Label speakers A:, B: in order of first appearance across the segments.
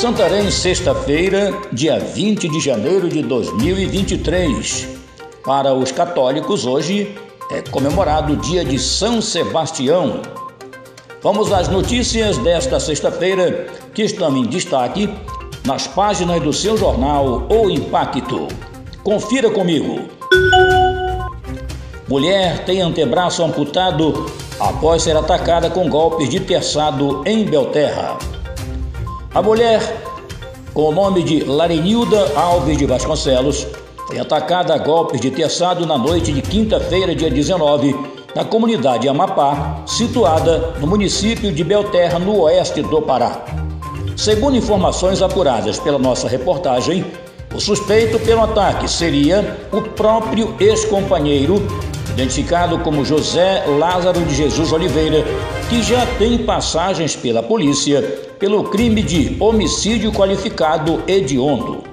A: Santarém, sexta-feira, dia 20 de janeiro de 2023. Para os católicos, hoje é comemorado o dia de São Sebastião. Vamos às notícias desta sexta-feira que estão em destaque nas páginas do seu jornal O Impacto. Confira comigo. Mulher tem antebraço amputado após ser atacada com golpes de terçado em Belterra. A mulher, com o nome de Larenilda Alves de Vasconcelos, foi atacada a golpes de terçado na noite de quinta-feira, dia 19, na comunidade Amapá, situada no município de Belterra, no oeste do Pará. Segundo informações apuradas pela nossa reportagem, o suspeito pelo ataque seria o próprio ex-companheiro identificado como José Lázaro de Jesus Oliveira, que já tem passagens pela polícia pelo crime de homicídio qualificado hediondo.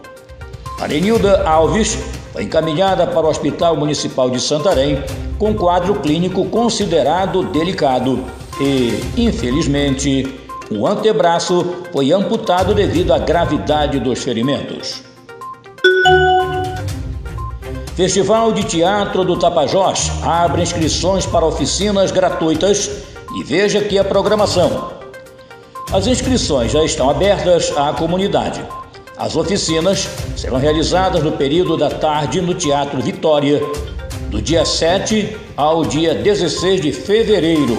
A: Arenilda Alves foi encaminhada para o Hospital Municipal de Santarém com quadro clínico considerado delicado e, infelizmente, o antebraço foi amputado devido à gravidade dos ferimentos. Festival de Teatro do Tapajós abre inscrições para oficinas gratuitas e veja aqui a programação. As inscrições já estão abertas à comunidade. As oficinas serão realizadas no período da tarde no Teatro Vitória, do dia 7 ao dia 16 de fevereiro.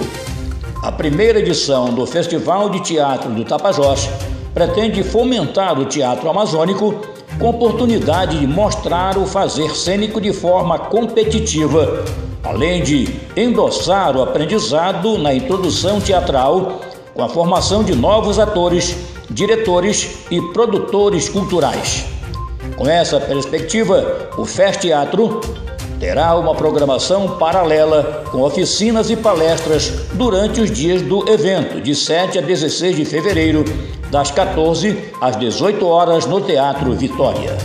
A: A primeira edição do Festival de Teatro do Tapajós pretende fomentar o teatro amazônico com oportunidade de mostrar o fazer cênico de forma competitiva, além de endossar o aprendizado na introdução teatral com a formação de novos atores, diretores e produtores culturais. Com essa perspectiva, o Fest Teatro terá uma programação paralela com oficinas e palestras durante os dias do evento, de 7 a 16 de fevereiro, das 14 às 18 horas no Teatro Vitória.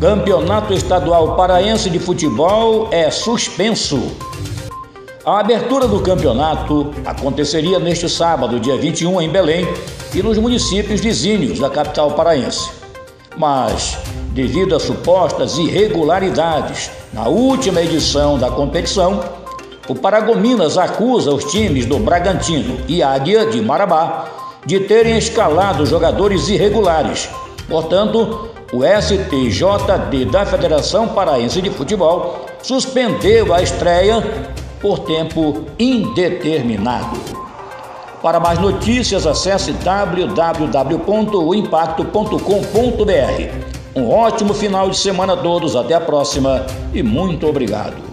A: Campeonato Estadual Paraense de Futebol é suspenso. A abertura do campeonato aconteceria neste sábado, dia 21, em Belém e nos municípios vizinhos da capital paraense. Mas, devido a supostas irregularidades na última edição da competição, o Paragominas acusa os times do Bragantino e Águia de Marabá de terem escalado jogadores irregulares. Portanto, o STJD da Federação Paraense de Futebol suspendeu a estreia por tempo indeterminado. Para mais notícias, acesse www.impacto.com.br. Um ótimo final de semana a todos, até a próxima e muito obrigado.